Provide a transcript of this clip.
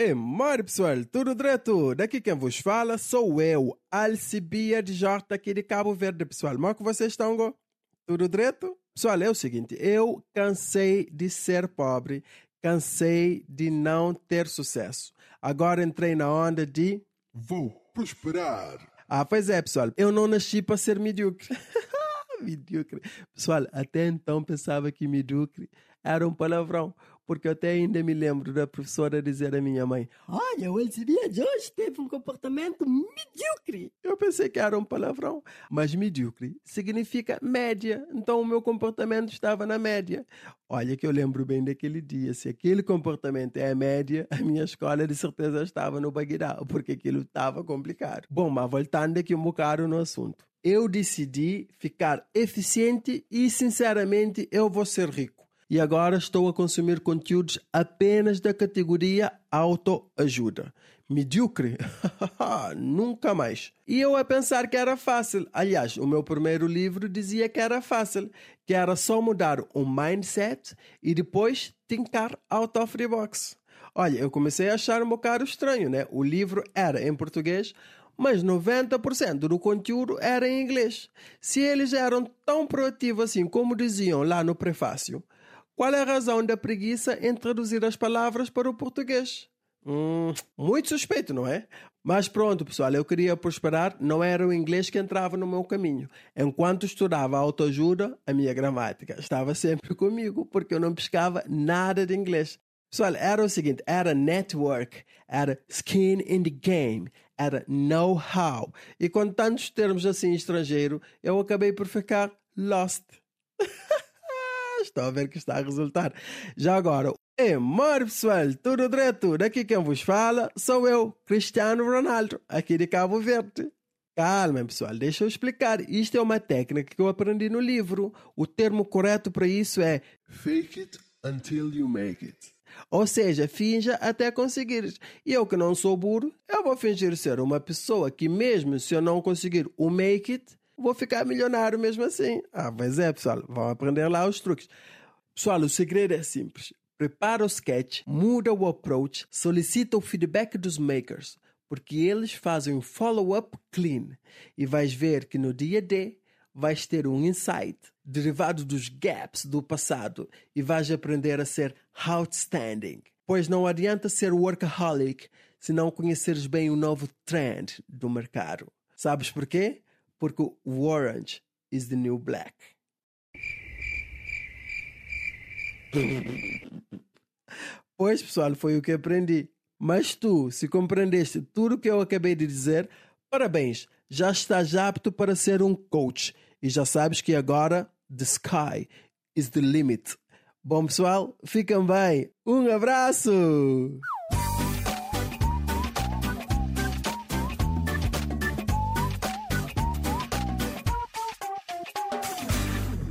E mora pessoal, tudo direto? Daqui quem vos fala sou eu, Alcibia de Jorta aqui de Cabo Verde, pessoal. Como é que vocês estão? Go? Tudo direto? Pessoal, é o seguinte, eu cansei de ser pobre, cansei de não ter sucesso. Agora entrei na onda de... Vou prosperar. Ah, pois é, pessoal, eu não nasci para ser medíocre. medíocre. Pessoal, até então pensava que medíocre era um palavrão, porque eu até ainda me lembro da professora dizer à minha mãe: Olha, o Elzebia de hoje teve um comportamento medíocre. Eu pensei que era um palavrão, mas medíocre significa média, então o meu comportamento estava na média. Olha que eu lembro bem daquele dia. Se aquele comportamento é a média, a minha escola de certeza estava no Bagdá, porque aquilo estava complicado. Bom, mas voltando aqui um bocado no assunto eu decidi ficar eficiente e, sinceramente, eu vou ser rico. E agora estou a consumir conteúdos apenas da categoria autoajuda. Medíocre? Nunca mais. E eu a pensar que era fácil. Aliás, o meu primeiro livro dizia que era fácil, que era só mudar o mindset e depois tincar out of the box. Olha, eu comecei a achar um bocado estranho, né? O livro era em português, mas 90% do conteúdo era em inglês. Se eles eram tão proativos assim como diziam lá no prefácio, qual é a razão da preguiça em traduzir as palavras para o português? Hum, muito suspeito, não é? Mas pronto, pessoal, eu queria prosperar, não era o inglês que entrava no meu caminho. Enquanto estudava autoajuda, a minha gramática estava sempre comigo, porque eu não pescava nada de inglês. Pessoal, era o seguinte: era network, era skin in the game, era know-how. E com tantos termos assim estrangeiro, eu acabei por ficar lost. Estou a ver que está a resultar. Já agora, mor pessoal, tudo direto. Daqui quem vos fala sou eu, Cristiano Ronaldo, aqui de Cabo Verde. Calma, pessoal, deixa eu explicar. Isto é uma técnica que eu aprendi no livro. O termo correto para isso é Fake it until you make it. Ou seja, finja até conseguires. E eu que não sou burro, eu vou fingir ser uma pessoa que mesmo se eu não conseguir o make it, vou ficar milionário mesmo assim. Ah, mas é, pessoal, vão aprender lá os truques. Pessoal, o segredo é simples. Prepara o sketch, muda o approach, solicita o feedback dos makers, porque eles fazem um follow-up clean e vais ver que no dia D vais ter um insight derivado dos gaps do passado e vais aprender a ser outstanding. Pois não adianta ser workaholic se não conheceres bem o novo trend do mercado. Sabes porquê? Porque o orange is the new black. Pois, pessoal, foi o que aprendi. Mas tu, se compreendeste tudo o que eu acabei de dizer, parabéns, já estás apto para ser um coach e já sabes que agora the sky is the limit. Bom, pessoal, fiquem bem. Um abraço!